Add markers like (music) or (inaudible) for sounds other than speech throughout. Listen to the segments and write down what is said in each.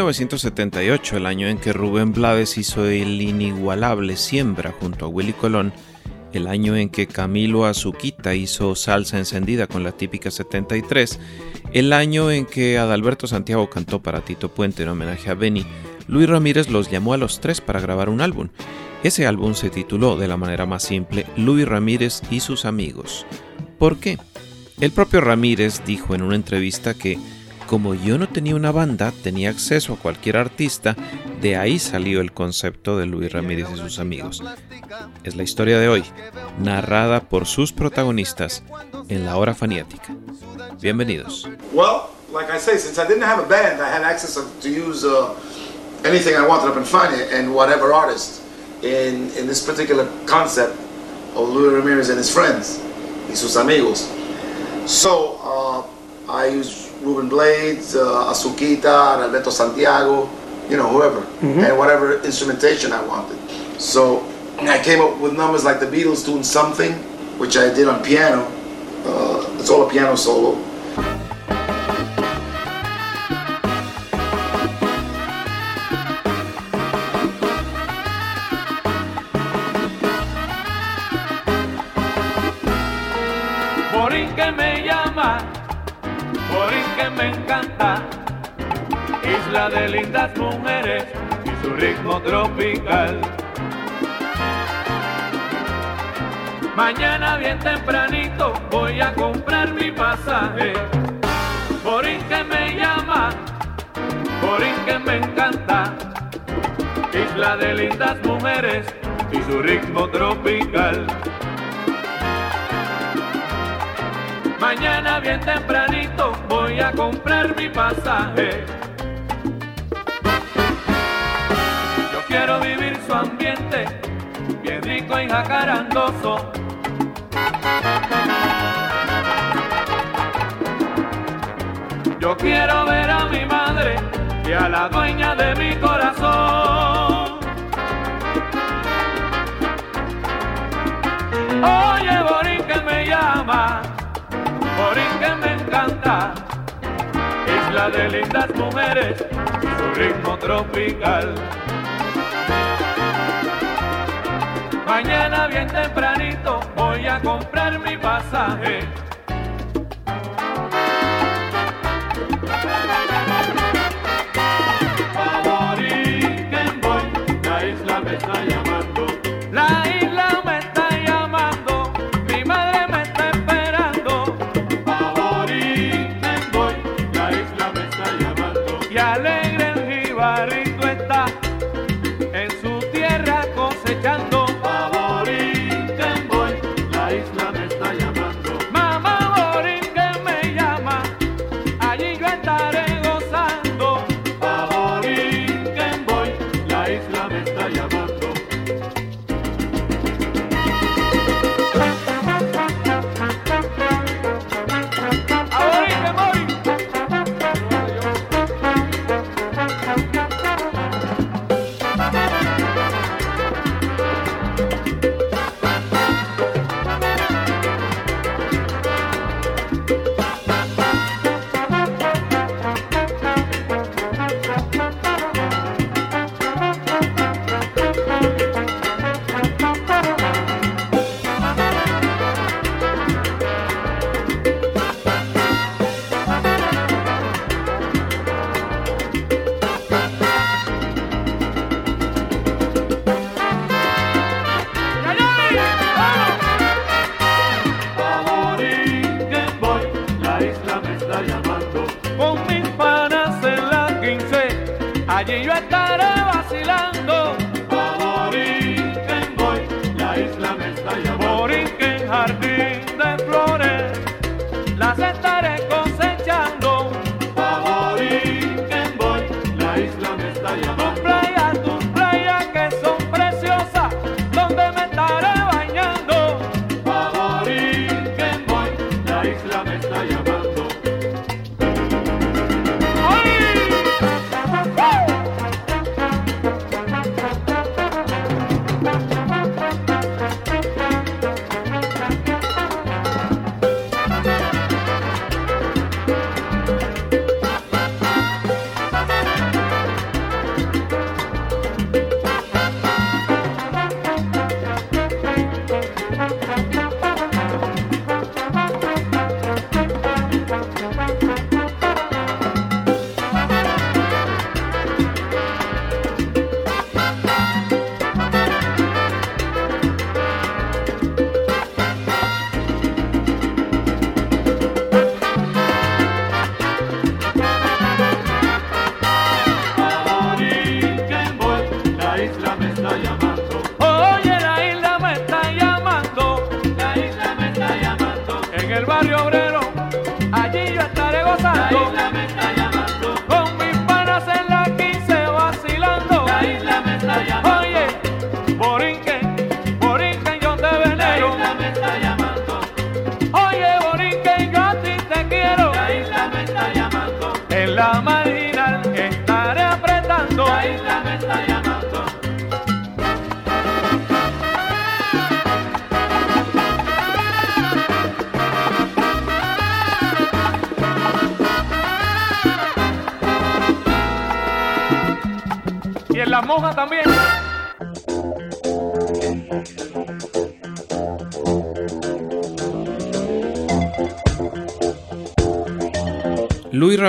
1978, el año en que Rubén Blades hizo el inigualable Siembra junto a Willy Colón, el año en que Camilo Azuquita hizo Salsa Encendida con la típica 73, el año en que Adalberto Santiago cantó para Tito Puente en homenaje a Benny, Luis Ramírez los llamó a los tres para grabar un álbum. Ese álbum se tituló de la manera más simple Luis Ramírez y sus amigos. ¿Por qué? El propio Ramírez dijo en una entrevista que como yo no tenía una banda, tenía acceso a cualquier artista, de ahí salió el concepto de Luis Ramírez y sus amigos. Es la historia de hoy, narrada por sus protagonistas en la hora faniática. Bienvenidos. Well, like I say, since I didn't have a band, I had access to use uh, anything I wanted up in Fania and whatever artist in, in this particular concept of Luis Ramirez and his friends, y sus amigos. So uh, I used Ruben Blades, uh, Azuquita, Alberto Santiago, you know, whoever, and whatever instrumentation I wanted. So I came up with numbers like the Beatles doing something, which I did on piano. Uh, it's all a piano solo. Lindas mujeres y su ritmo tropical. Mañana bien tempranito voy a comprar mi pasaje. Morín que me llama, Morín que me encanta, isla de lindas mujeres y su ritmo tropical. Mañana bien tempranito voy a comprar mi pasaje. Quiero vivir su ambiente, bien rico y jacarandoso. Yo quiero ver a mi madre y a la dueña de mi corazón. Oye, Borín que me llama. Morín que me encanta, isla de lindas mujeres su ritmo tropical. Mañana bien tempranito voy a comprar mi pasaje.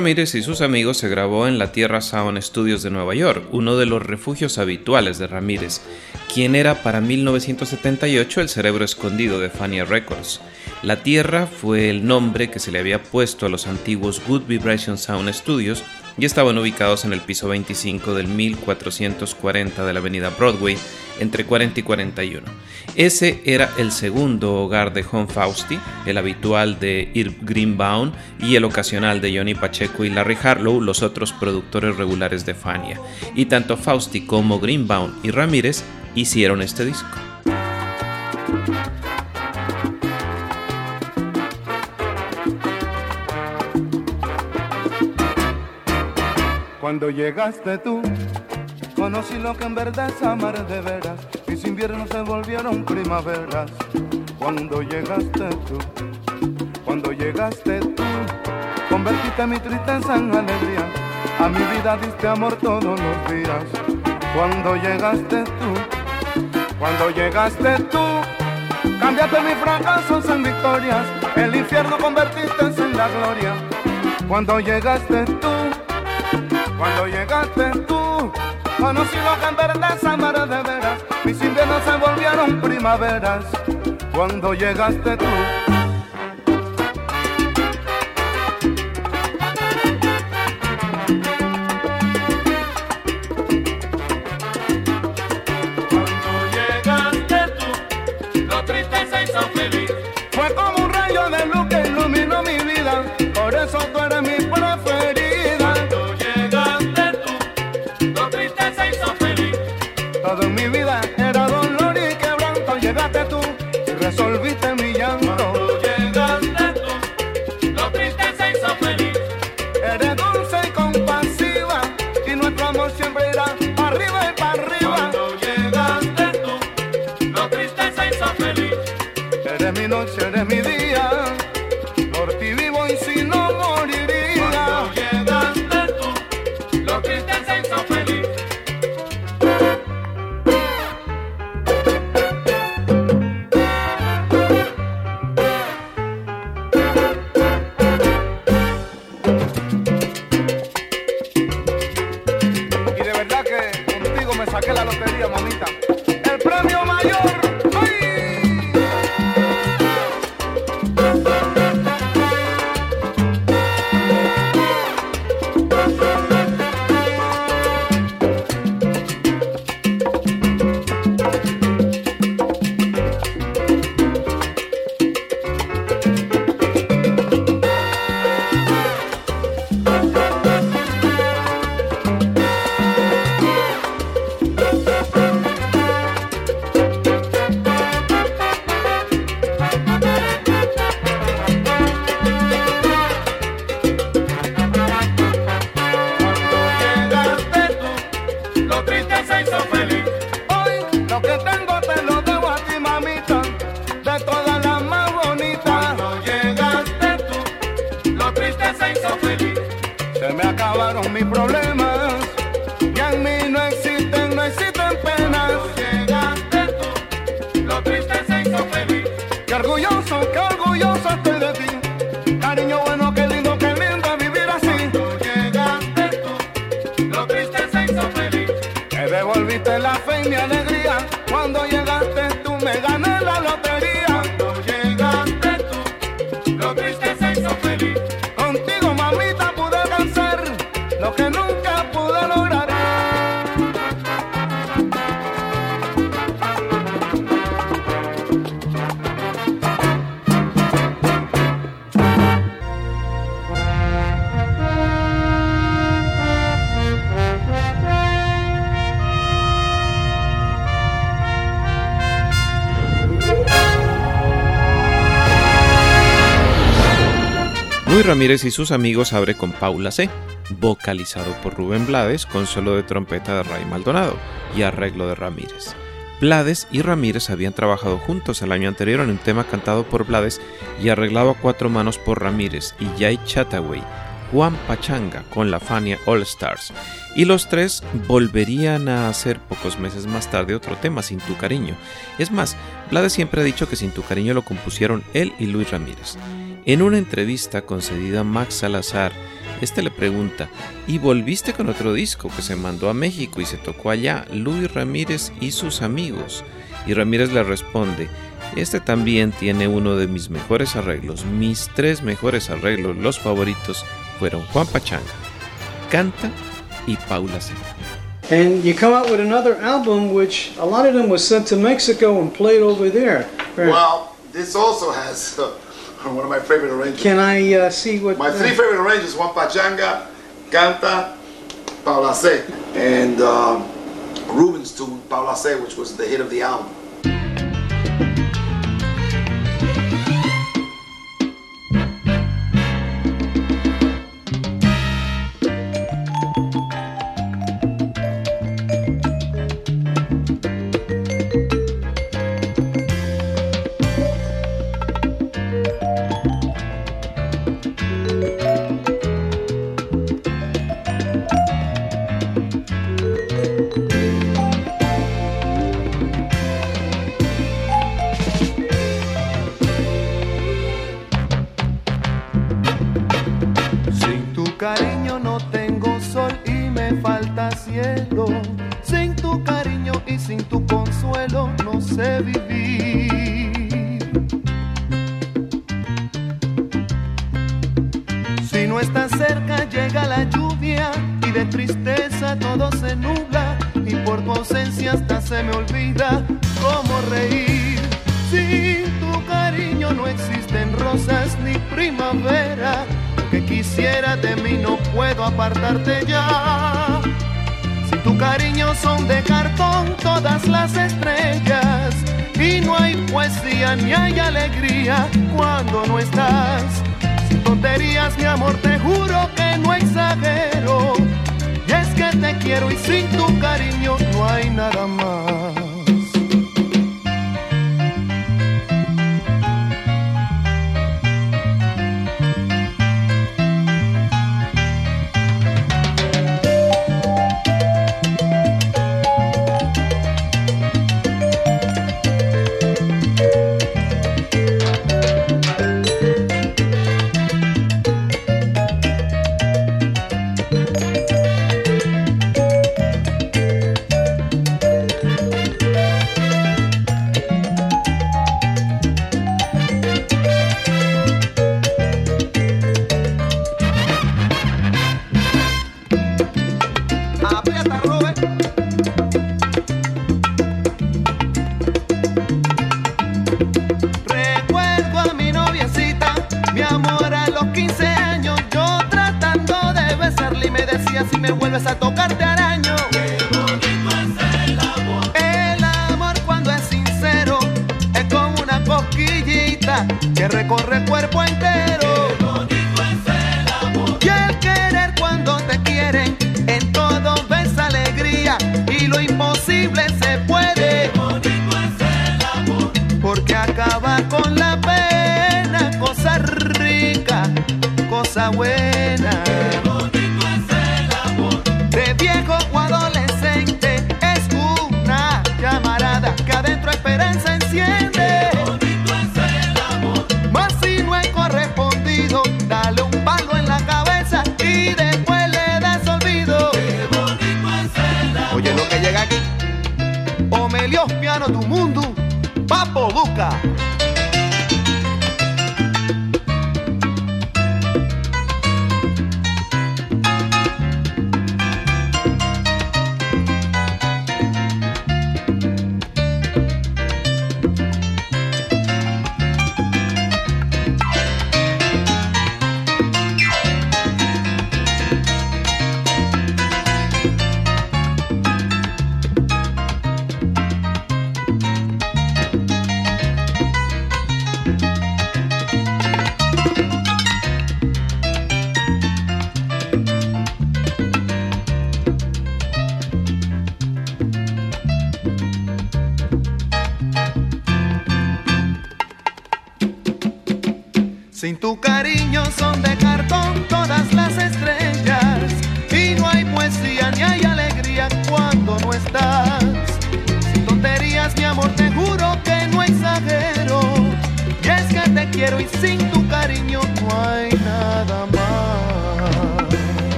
Ramírez y sus amigos se grabó en la Tierra Sound Studios de Nueva York, uno de los refugios habituales de Ramírez, quien era para 1978 el cerebro escondido de Fania Records. La Tierra fue el nombre que se le había puesto a los antiguos Good Vibration Sound Studios y estaban ubicados en el piso 25 del 1440 de la avenida Broadway, entre 40 y 41. Ese era el segundo hogar de John Fausti, el habitual de Irv Greenbaum y el ocasional de Johnny Pacheco y Larry Harlow, los otros productores regulares de Fania. Y tanto Fausti como Greenbaum y Ramírez hicieron este disco. Cuando llegaste tú, conocí lo que en verdad es amar de veras. Mis inviernos se volvieron primaveras. Cuando llegaste tú, cuando llegaste tú, convertiste mi tristeza en alegría. A mi vida diste amor todos los días. Cuando llegaste tú, cuando llegaste tú, cambiaste mis fracasos en victorias. El infierno convertiste en la gloria. Cuando llegaste tú, cuando llegaste tú, conocí lo que en verdad es amar de veras. Mis inviernos se volvieron primaveras. Cuando llegaste tú. Luis Ramírez y sus amigos abre con Paula C, vocalizado por Rubén Blades con solo de trompeta de Ray Maldonado y arreglo de Ramírez. Blades y Ramírez habían trabajado juntos el año anterior en un tema cantado por Blades y arreglado a cuatro manos por Ramírez y Jay Chataway, Juan Pachanga con la Fania All Stars. Y los tres volverían a hacer pocos meses más tarde otro tema, Sin tu cariño. Es más, Blades siempre ha dicho que Sin tu cariño lo compusieron él y Luis Ramírez. En una entrevista concedida a Max Salazar, este le pregunta, ¿y volviste con otro disco que se mandó a México y se tocó allá, Luis Ramírez y sus amigos? Y Ramírez le responde, este también tiene uno de mis mejores arreglos, mis tres mejores arreglos, los favoritos, fueron Juan Pachanga, Canta y Paula C. And you come out with another album, which a lot of them was sent to Mexico and played over there. Well, this also has uh, (laughs) one of my favorite arrangements. Can I uh, see what? My uh, three favorite arrangements: Juan Pachanga, Canta, Paula C, and um, Ruben's tune, Paula C, which was the hit of the album. Vivir. Si no estás cerca llega la lluvia y de tristeza todo se nubla y por tu ausencia hasta se me olvida cómo reír. Sin tu cariño no existen rosas ni primavera. Que quisiera de mí no puedo apartarte ya. Tu cariño son de cartón todas las estrellas. Y no hay poesía ni hay alegría cuando no estás. Sin tonterías, mi amor, te juro que no exagero. Y es que te quiero y sin tu cariño no hay nada más.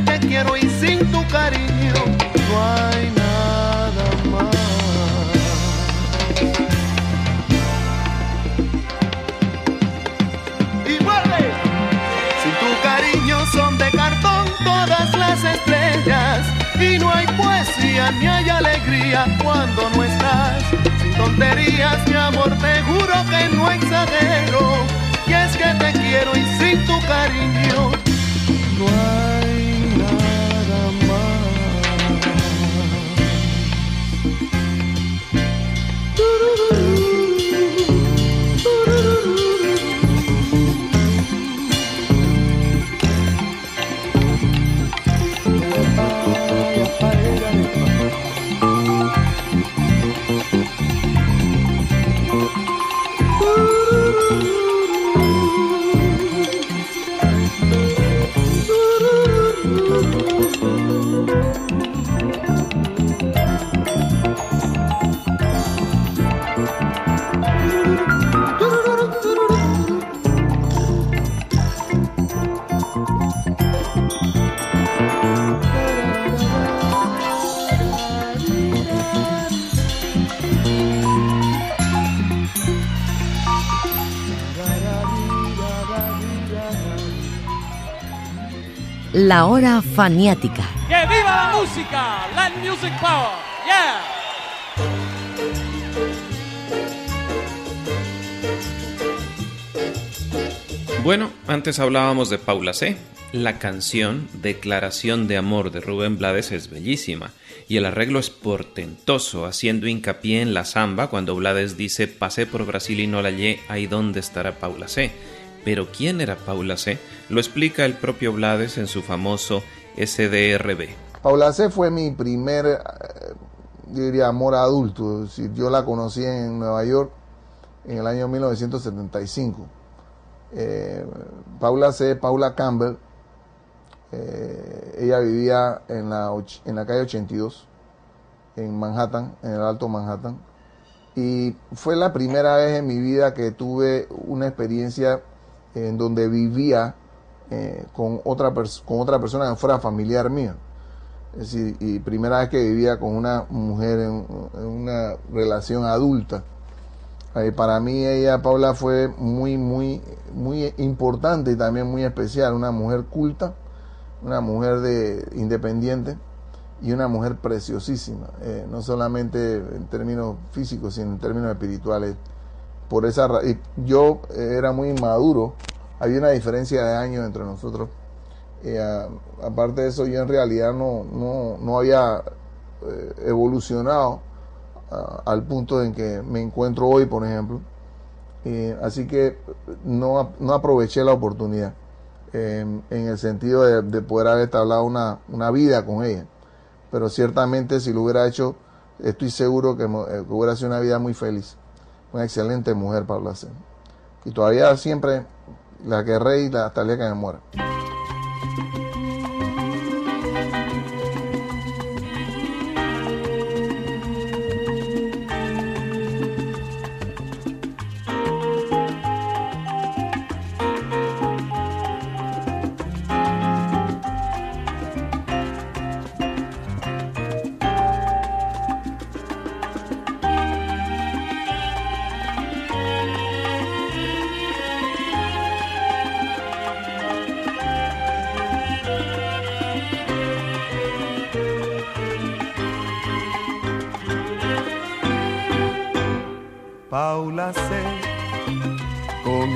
Te quiero y sin tu cariño no hay nada más. Y vuelve. Sin tu cariño son de cartón todas las estrellas y no hay poesía ni hay alegría cuando no estás. Sin tonterías, mi amor, te juro que no exagero. Y es que te quiero y sin tu cariño no hay La hora faniática. ¡Que viva la música! Land Music Power. Yeah. Bueno, antes hablábamos de Paula C. La canción Declaración de Amor de Rubén Blades es bellísima y el arreglo es portentoso, haciendo hincapié en la samba cuando Blades dice pasé por Brasil y no la hallé, ahí dónde estará Paula C. Pero ¿quién era Paula C? Lo explica el propio Blades en su famoso SDRB. Paula C fue mi primer, eh, yo diría, amor adulto. Yo la conocí en Nueva York en el año 1975. Eh, Paula C, Paula Campbell, eh, ella vivía en la, en la calle 82, en Manhattan, en el Alto Manhattan. Y fue la primera vez en mi vida que tuve una experiencia en donde vivía eh, con, otra con otra persona que fuera familiar mía. Es decir, y primera vez que vivía con una mujer en, en una relación adulta. Eh, para mí ella, Paula, fue muy, muy, muy importante y también muy especial. Una mujer culta, una mujer de independiente y una mujer preciosísima. eh, no solamente en términos físicos, sino en términos espirituales. Por esa y yo eh, era muy inmaduro. Había una diferencia de años entre nosotros. Eh, aparte de eso, yo en realidad no, no, no había eh, evolucionado al punto en que me encuentro hoy, por ejemplo. Eh, así que no, no aproveché la oportunidad eh, en el sentido de, de poder haber entablado una, una vida con ella. Pero ciertamente si lo hubiera hecho, estoy seguro que, que hubiera sido una vida muy feliz. Una excelente mujer, Paula C. Y todavía siempre la querré y la, hasta el día que me muera.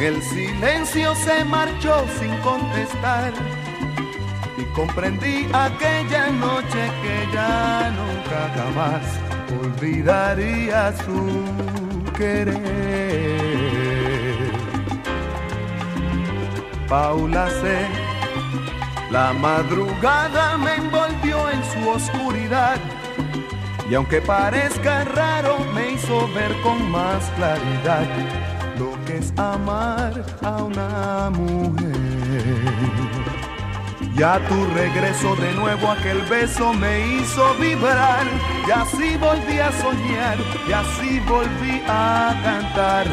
El silencio se marchó sin contestar y comprendí aquella noche que ya nunca jamás olvidaría su querer. Paula C. La madrugada me envolvió en su oscuridad y aunque parezca raro me hizo ver con más claridad amar a una mujer. Ya tu regreso de nuevo aquel beso me hizo vibrar y así volví a soñar y así volví a cantar.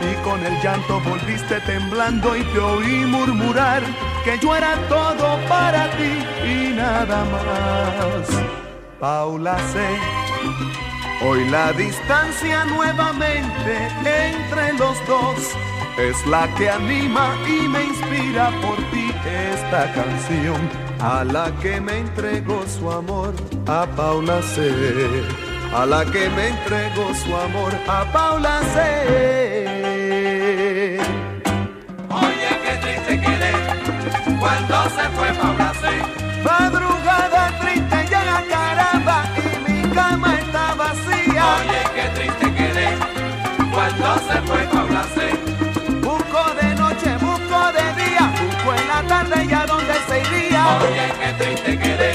Y con el llanto volviste temblando y te oí murmurar que yo era todo para ti y nada más. Paula C. Hoy la distancia nuevamente entre los dos es la que anima y me inspira por ti esta canción a la que me entregó su amor a Paula C. A la que me entregó su amor a Paula C. Oye, qué triste quedé cuando se fue Paula cuando se fue Paula C. Busco de noche, busco de día, busco en la tarde y a dónde se iría. Oye, qué triste quedé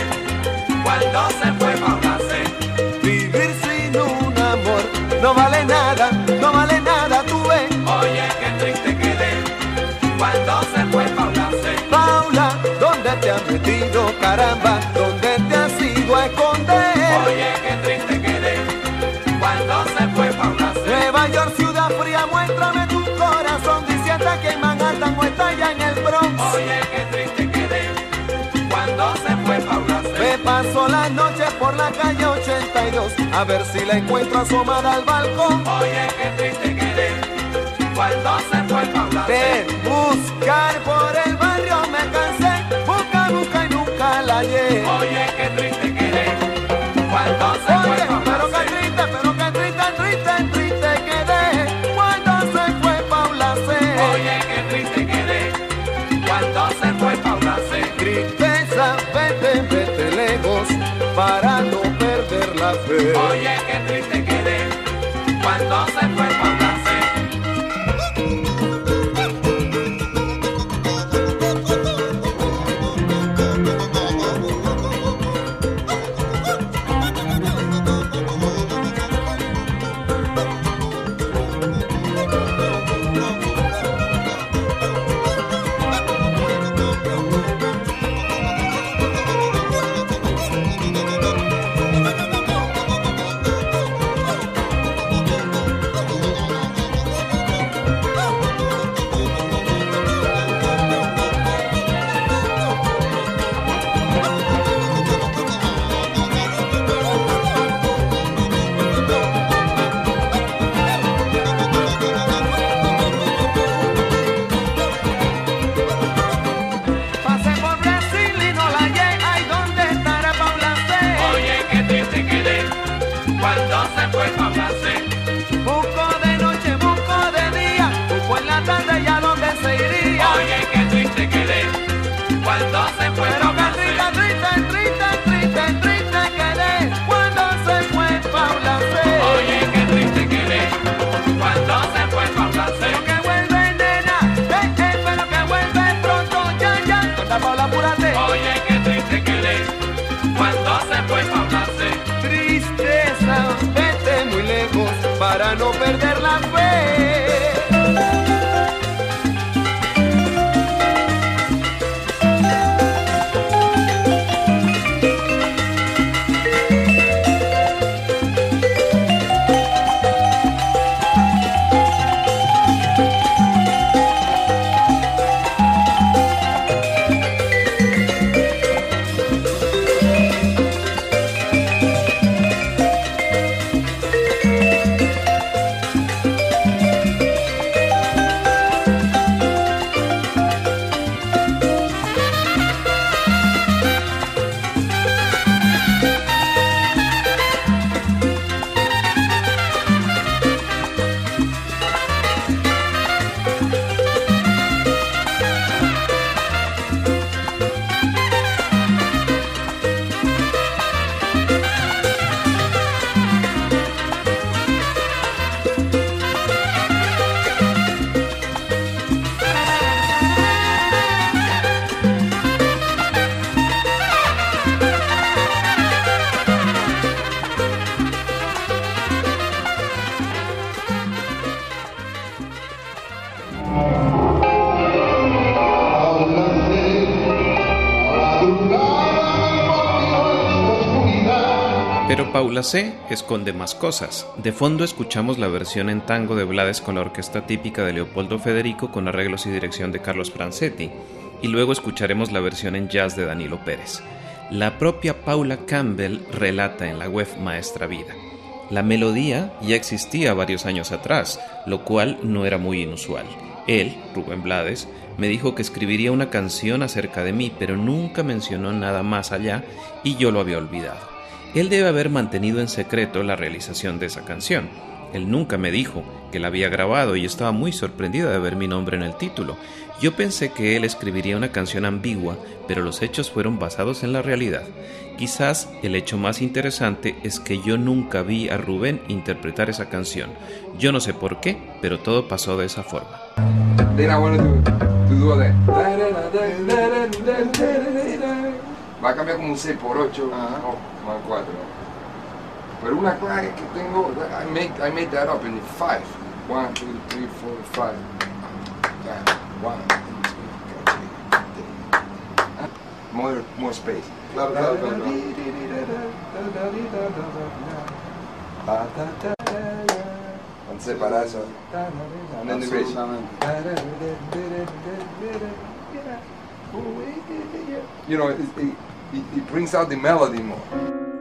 cuando se fue Paula C. Vivir sin un amor no vale nada, no vale nada, tú ves. Oye, qué triste quedé cuando se fue Paula C. Paula, ¿dónde te has metido, caramba? Paso la noche por la calle 82 a ver si la encuentro asomada al balcón. Oye, qué triste quedé cuando se fue Paula. De buscar por el barrio me cansé, busca, busca y nunca la hallé. Oye, qué triste para no perder la fe. Oye, qué C. esconde más cosas. De fondo escuchamos la versión en tango de Blades con la orquesta típica de Leopoldo Federico con arreglos y dirección de Carlos Francetti, y luego escucharemos la versión en jazz de Danilo Pérez. La propia Paula Campbell relata en la web Maestra Vida. La melodía ya existía varios años atrás, lo cual no era muy inusual. Él, Rubén Blades, me dijo que escribiría una canción acerca de mí, pero nunca mencionó nada más allá y yo lo había olvidado. Él debe haber mantenido en secreto la realización de esa canción. Él nunca me dijo que la había grabado y estaba muy sorprendida de ver mi nombre en el título. Yo pensé que él escribiría una canción ambigua, pero los hechos fueron basados en la realidad. Quizás el hecho más interesante es que yo nunca vi a Rubén interpretar esa canción. Yo no sé por qué, pero todo pasó de esa forma. Va a cambiar como un 6 por 8 o más 4. Pero una clave que tengo, I made, I made that up in 5. 1, 2, 3, 4, 5. 1, 2, 3, More, more space. Claro, claro, claro, claro. Cuando se para eso. And then the bridge. You know, it, it, it, it brings out the melody more.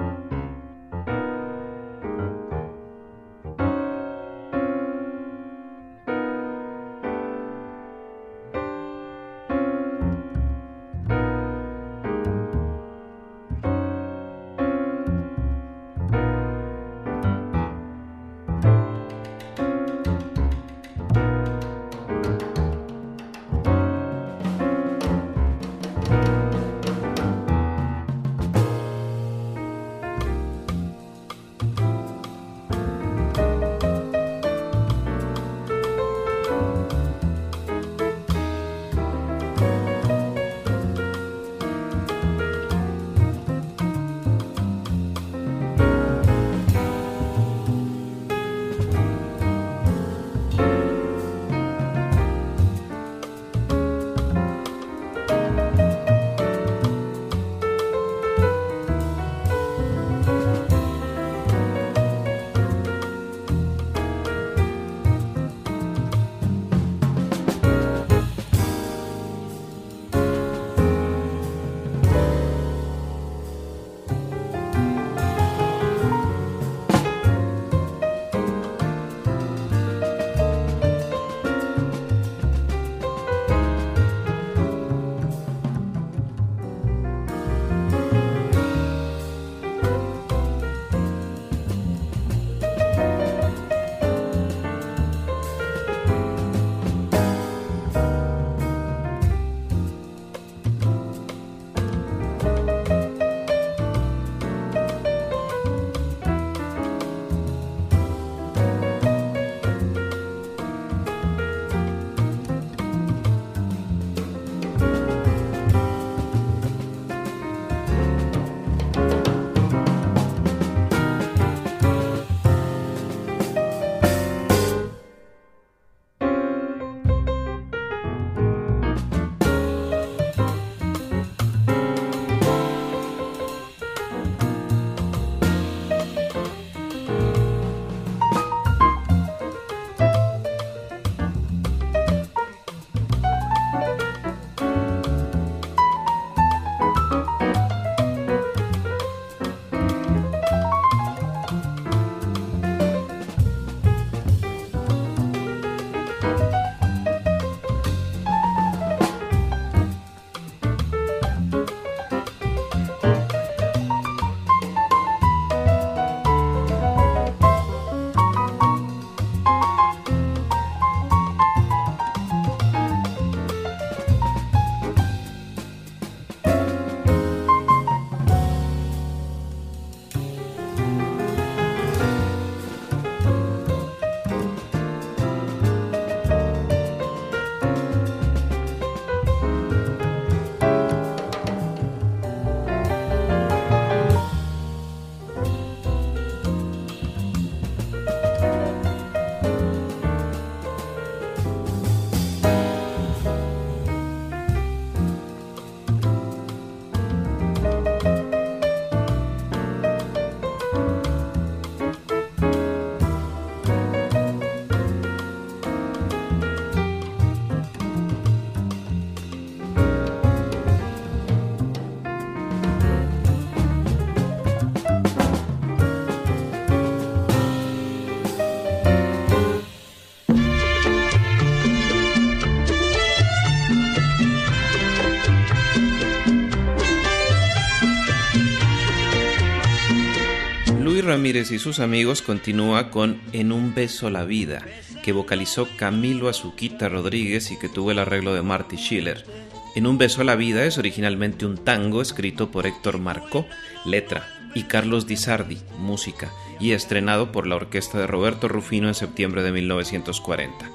Ramírez y sus amigos continúa con En un beso la vida, que vocalizó Camilo Azuquita Rodríguez y que tuvo el arreglo de Marty Schiller. En un beso la vida es originalmente un tango escrito por Héctor Marcó, letra, y Carlos Di Sardi, música, y estrenado por la orquesta de Roberto Rufino en septiembre de 1940.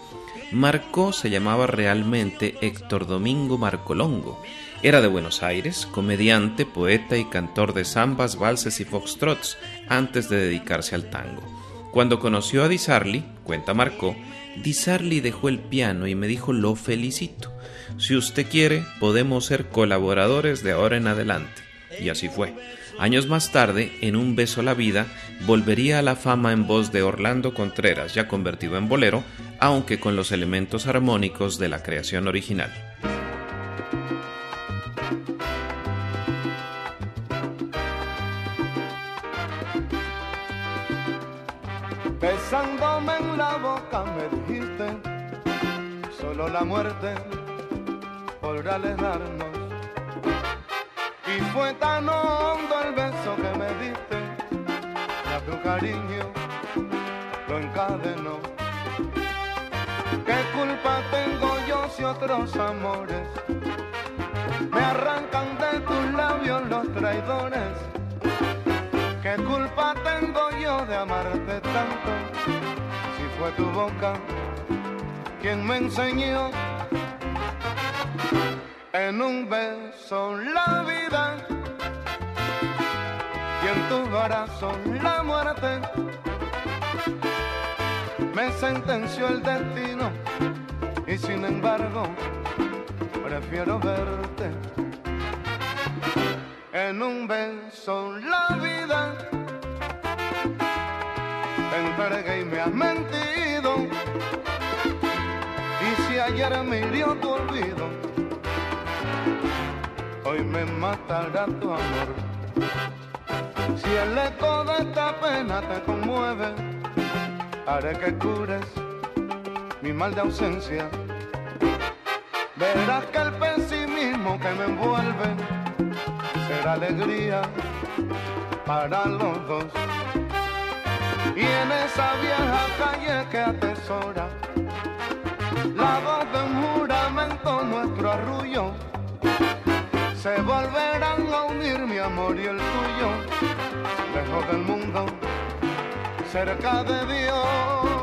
Marcó se llamaba realmente Héctor Domingo Marcolongo. Era de Buenos Aires, comediante, poeta y cantor de zambas, valses y foxtrots antes de dedicarse al tango. Cuando conoció a Di Sarli, cuenta Marcó, Di Sarli dejó el piano y me dijo lo felicito. Si usted quiere, podemos ser colaboradores de ahora en adelante. Y así fue. Años más tarde, en Un beso a la vida, volvería a la fama en voz de Orlando Contreras, ya convertido en bolero, aunque con los elementos armónicos de la creación original. Besándome en la boca me dijiste, solo la muerte podrá alejarnos. Y fue tan hondo el beso que me diste, que tu cariño lo encadenó. ¿Qué culpa tengo yo si otros amores me arrancan de tus labios los traidores? ¿Qué culpa tengo yo de amarte tanto? Si fue tu boca quien me enseñó en un beso la vida y en tu corazón la muerte. Me sentenció el destino y sin embargo prefiero verte en un beso la vida. Te entregué y me has mentido. Y si ayer me hirió tu olvido, hoy me matará tu amor. Si el eco de esta pena te conmueve, haré que cures mi mal de ausencia. Verás que el pesimismo que me envuelve será alegría para los dos. Y en esa vieja calle que atesora la voz de un juramento, nuestro arrullo, se volverán a unir mi amor y el tuyo, lejos del mundo, cerca de Dios.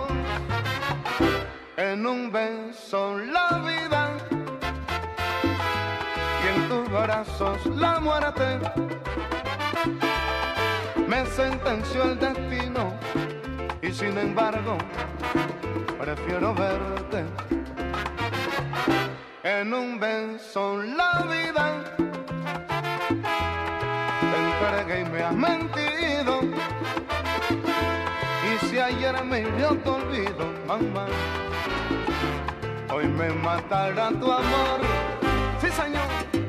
En un beso la vida y en tus brazos la muerte. Me sentenció el destino y sin embargo prefiero verte. En un beso la vida te entregué y me has mentido. Y si ayer me hirió tu olvido, mamá, hoy me matará tu amor. Sí, señor.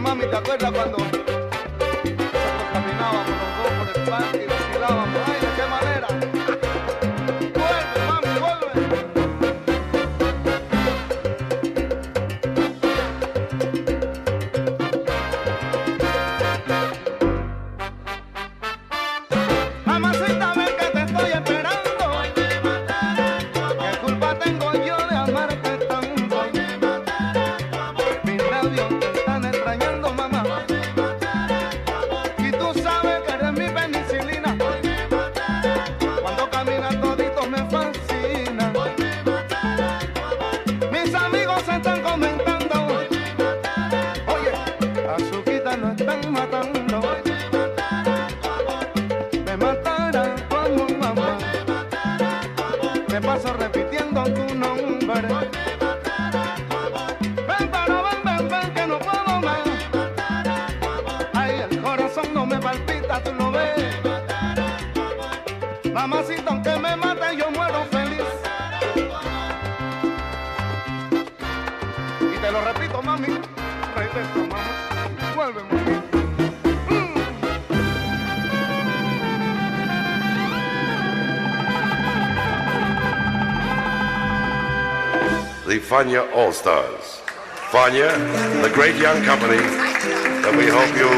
Mami, ¿te acuerdas cuando Fania All Stars. Fania, the great young company that we hope you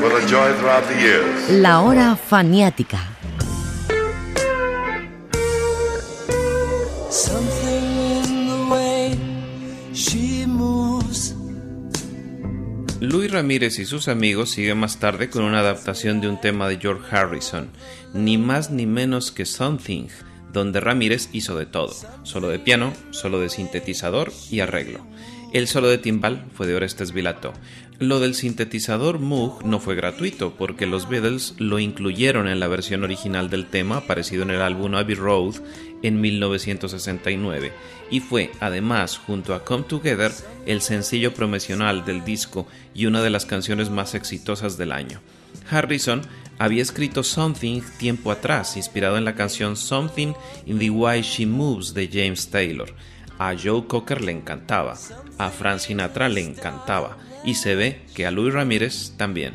will enjoy throughout the years. La hora faniática. Something in the way she moves. Luis Ramírez y sus amigos siguen más tarde con una adaptación de un tema de George Harrison, ni más ni menos que Something, donde Ramírez hizo de todo, solo de piano, solo de sintetizador y arreglo. El solo de timbal fue de Orestes Vilato. Lo del sintetizador Moog no fue gratuito porque los Beatles lo incluyeron en la versión original del tema aparecido en el álbum Abbey Road en 1969 y fue además junto a Come Together el sencillo promocional del disco y una de las canciones más exitosas del año. Harrison había escrito Something tiempo atrás, inspirado en la canción Something in the Way She Moves de James Taylor. A Joe Cocker le encantaba, a Frank Sinatra le encantaba, y se ve que a Luis Ramírez también.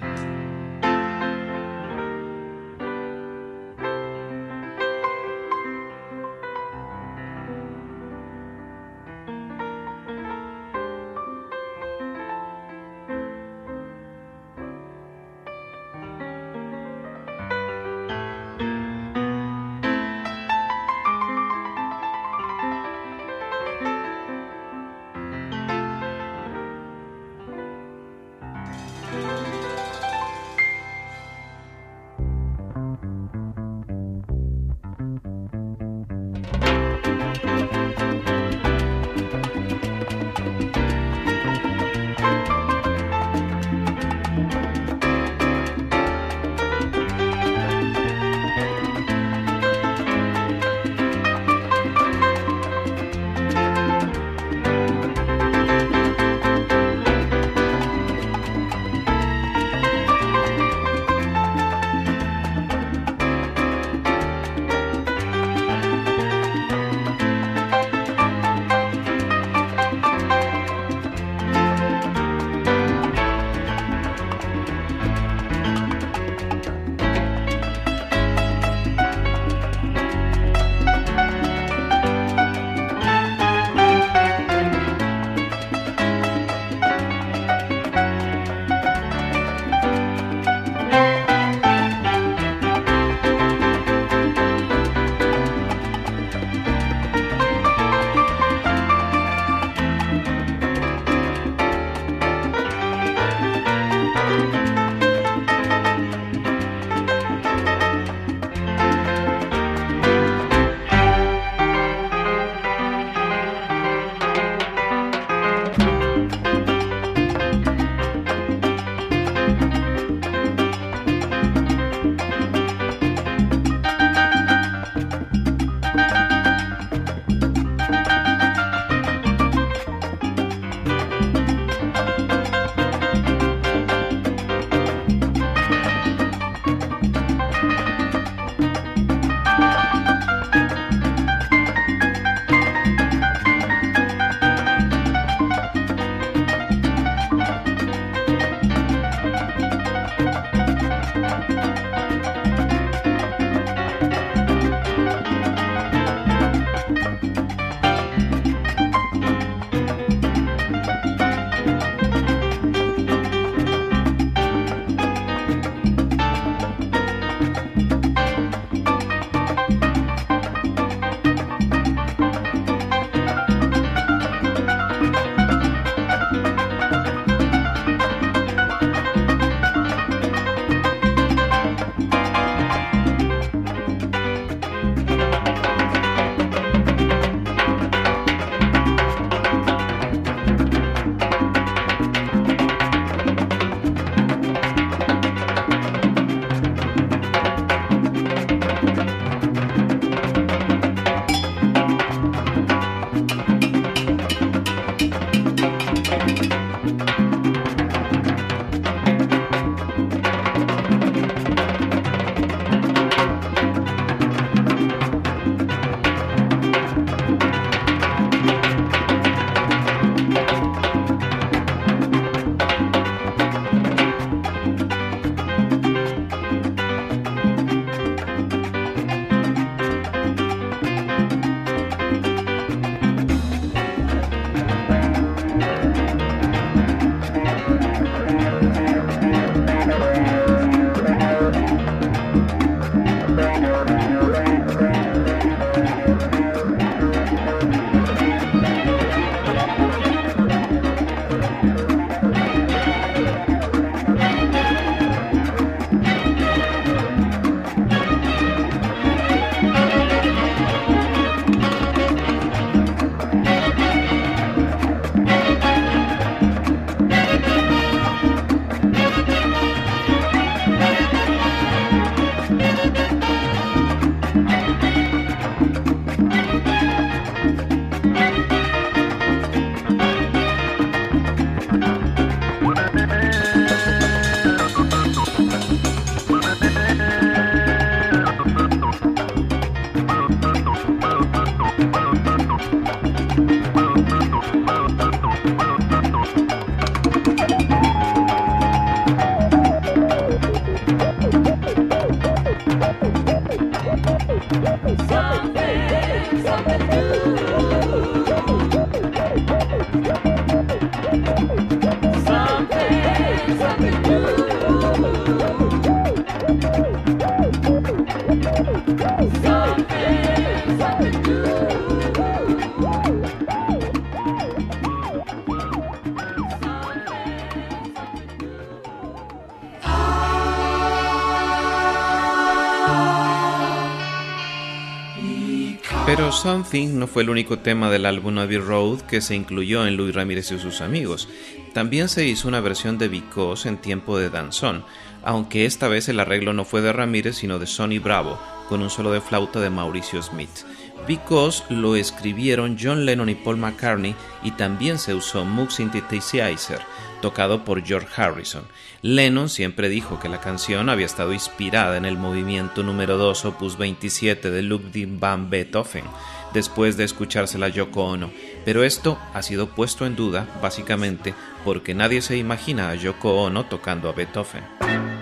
Something no fue el único tema del álbum Abbey Road que se incluyó en Luis Ramírez y sus amigos. También se hizo una versión de Because en tiempo de danzón, aunque esta vez el arreglo no fue de Ramírez sino de Sonny Bravo, con un solo de flauta de Mauricio Smith. Because lo escribieron John Lennon y Paul McCartney y también se usó Moog Synthesizer, tocado por George Harrison. Lennon siempre dijo que la canción había estado inspirada en el movimiento número 2 opus 27 de Ludwig van Beethoven, después de escuchársela Yoko Ono, pero esto ha sido puesto en duda básicamente porque nadie se imagina a Yoko Ono tocando a Beethoven.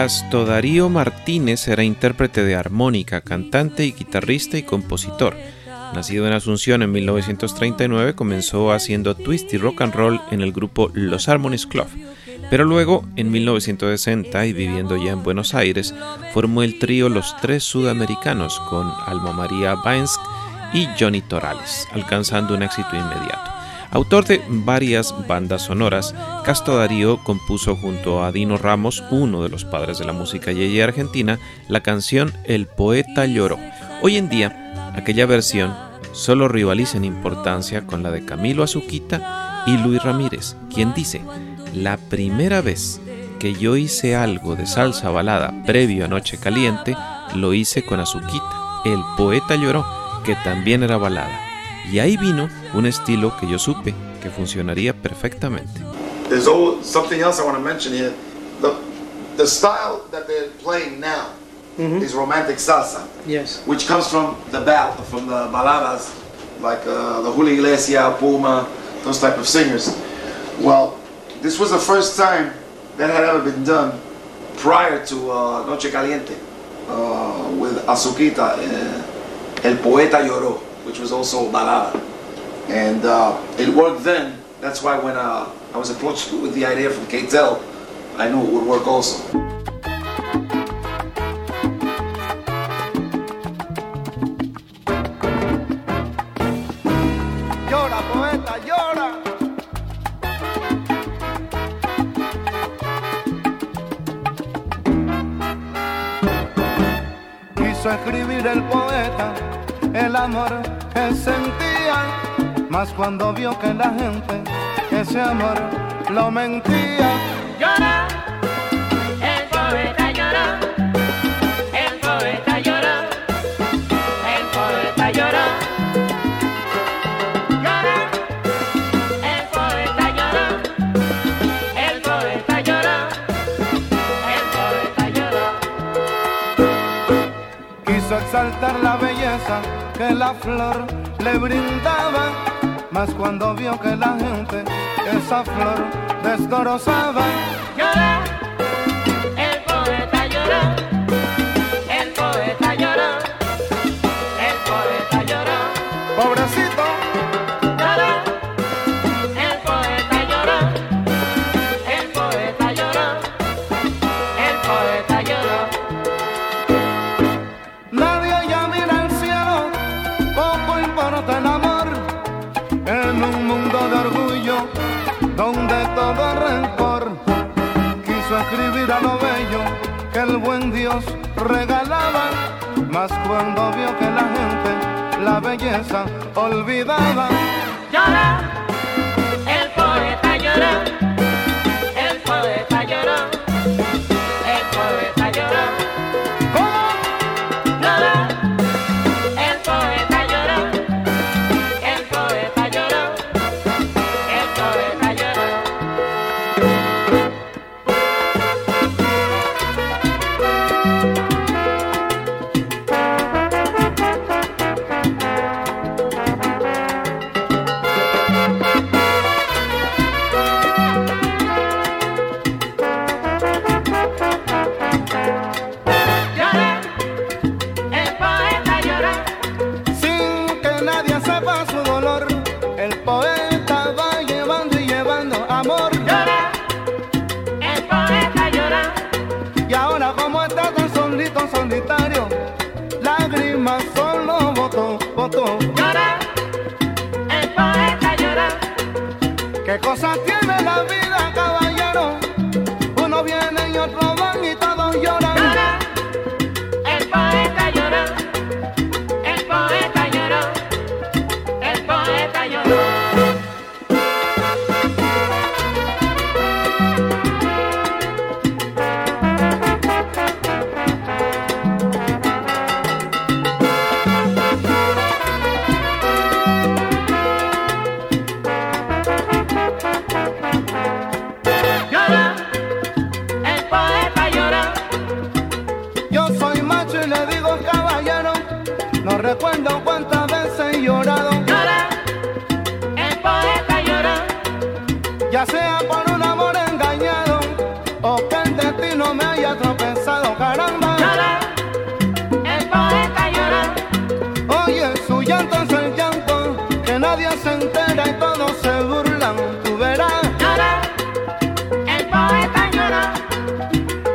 Casto Darío Martínez era intérprete de armónica, cantante y guitarrista y compositor. Nacido en Asunción en 1939, comenzó haciendo twist y rock and roll en el grupo Los Harmonies Club. Pero luego, en 1960 y viviendo ya en Buenos Aires, formó el trío Los Tres Sudamericanos con Alma María Bainsk y Johnny Torales, alcanzando un éxito inmediato. Autor de varias bandas sonoras, Casto Darío compuso junto a Dino Ramos, uno de los padres de la música yeye argentina, la canción El poeta lloró. Hoy en día, aquella versión solo rivaliza en importancia con la de Camilo Azuquita y Luis Ramírez, quien dice, la primera vez que yo hice algo de salsa balada previo a Noche Caliente, lo hice con Azuquita. El poeta lloró, que también era balada. Y ahí vino un estilo que yo supe que funcionaría perfectamente. There's all, something else I want to mention here. The, the style that they're playing now is romantic salsa, Yes. which comes from the bal from the baladas, like uh, the Julio Iglesias, Puma, those type of singers. Well, this was the first time that had ever been done prior to uh, Noche Caliente uh, with Azuquita, uh, El Poeta Lloró, which was also balada. And uh, it worked then. That's why when uh, I was approached with the idea from KTEL, I knew it would work also. Escribir el poeta el amor mas cuando vio que la gente ese amor lo mentía. Llora, el poeta lloró, el poeta lloró, el poeta lloró. Llora, el poeta lloró, el poeta lloró, el poeta lloró. Quiso exaltar la belleza que la flor le brindaba, mas cuando vio que la gente esa flor desdorozaba. Llora, buen Dios regalaba, mas cuando vio que la gente la belleza olvidaba. Llora,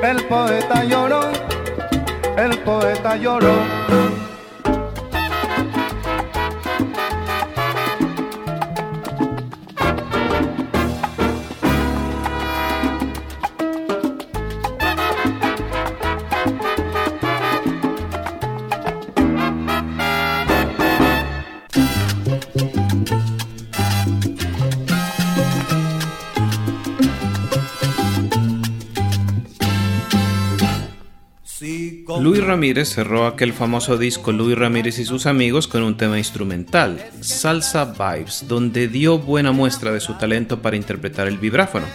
El poeta lloró, el poeta lloró. Ramírez cerró aquel famoso disco Luis Ramírez y sus amigos con un tema instrumental, Salsa Vibes, donde dio buena muestra de su talento para interpretar el vibráfono,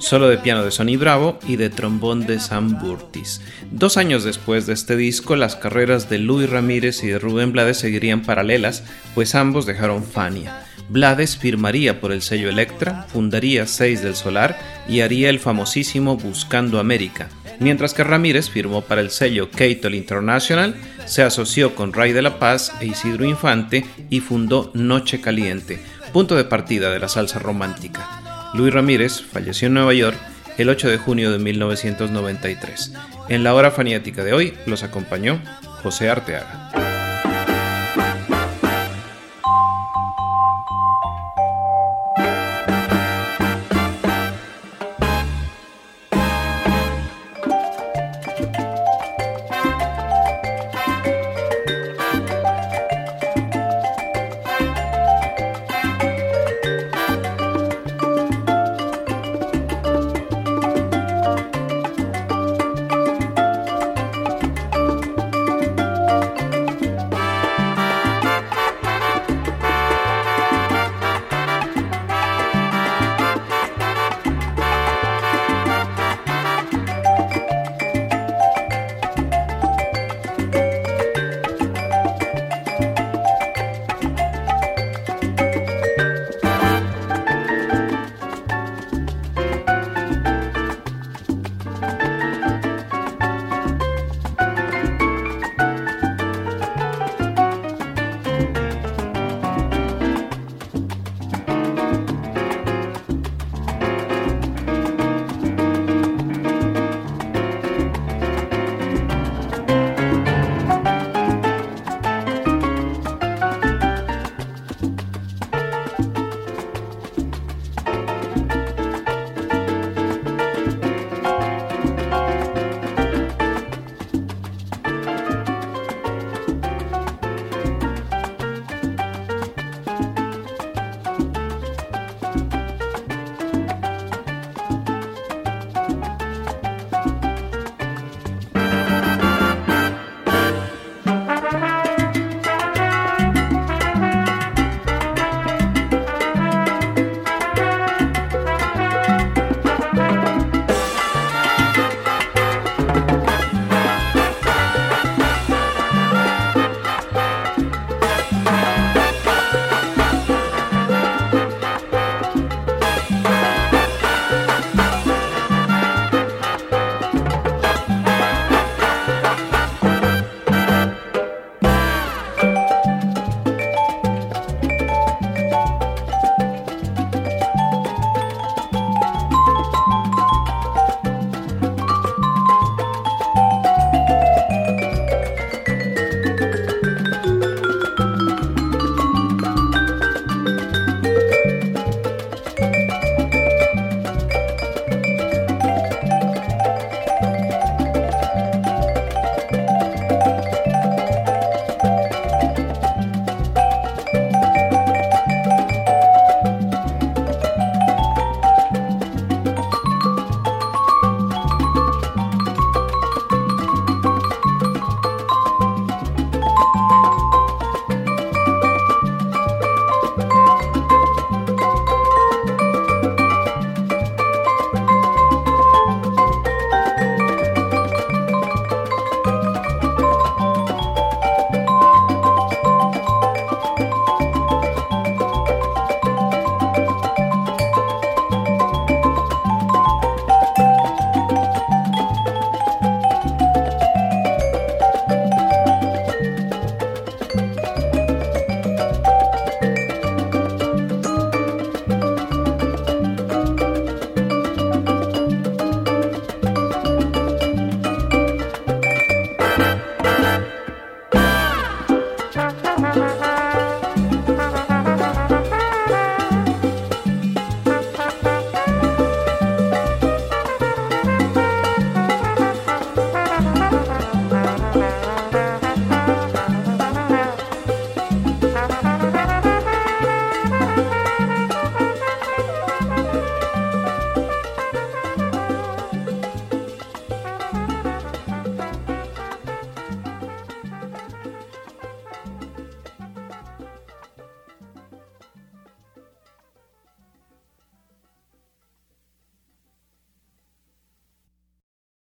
solo de piano de Sonny Bravo y de trombón de Sam Burtis. Dos años después de este disco, las carreras de Luis Ramírez y de Rubén Blades seguirían paralelas, pues ambos dejaron Fania. Blades firmaría por el sello Electra, fundaría Seis del Solar y haría el famosísimo Buscando América, mientras que Ramírez firmó para el sello Keitol International, se asoció con Ray de la Paz e Isidro Infante y fundó Noche Caliente, punto de partida de la salsa romántica. Luis Ramírez falleció en Nueva York el 8 de junio de 1993. En la hora faniática de hoy los acompañó José Arteaga.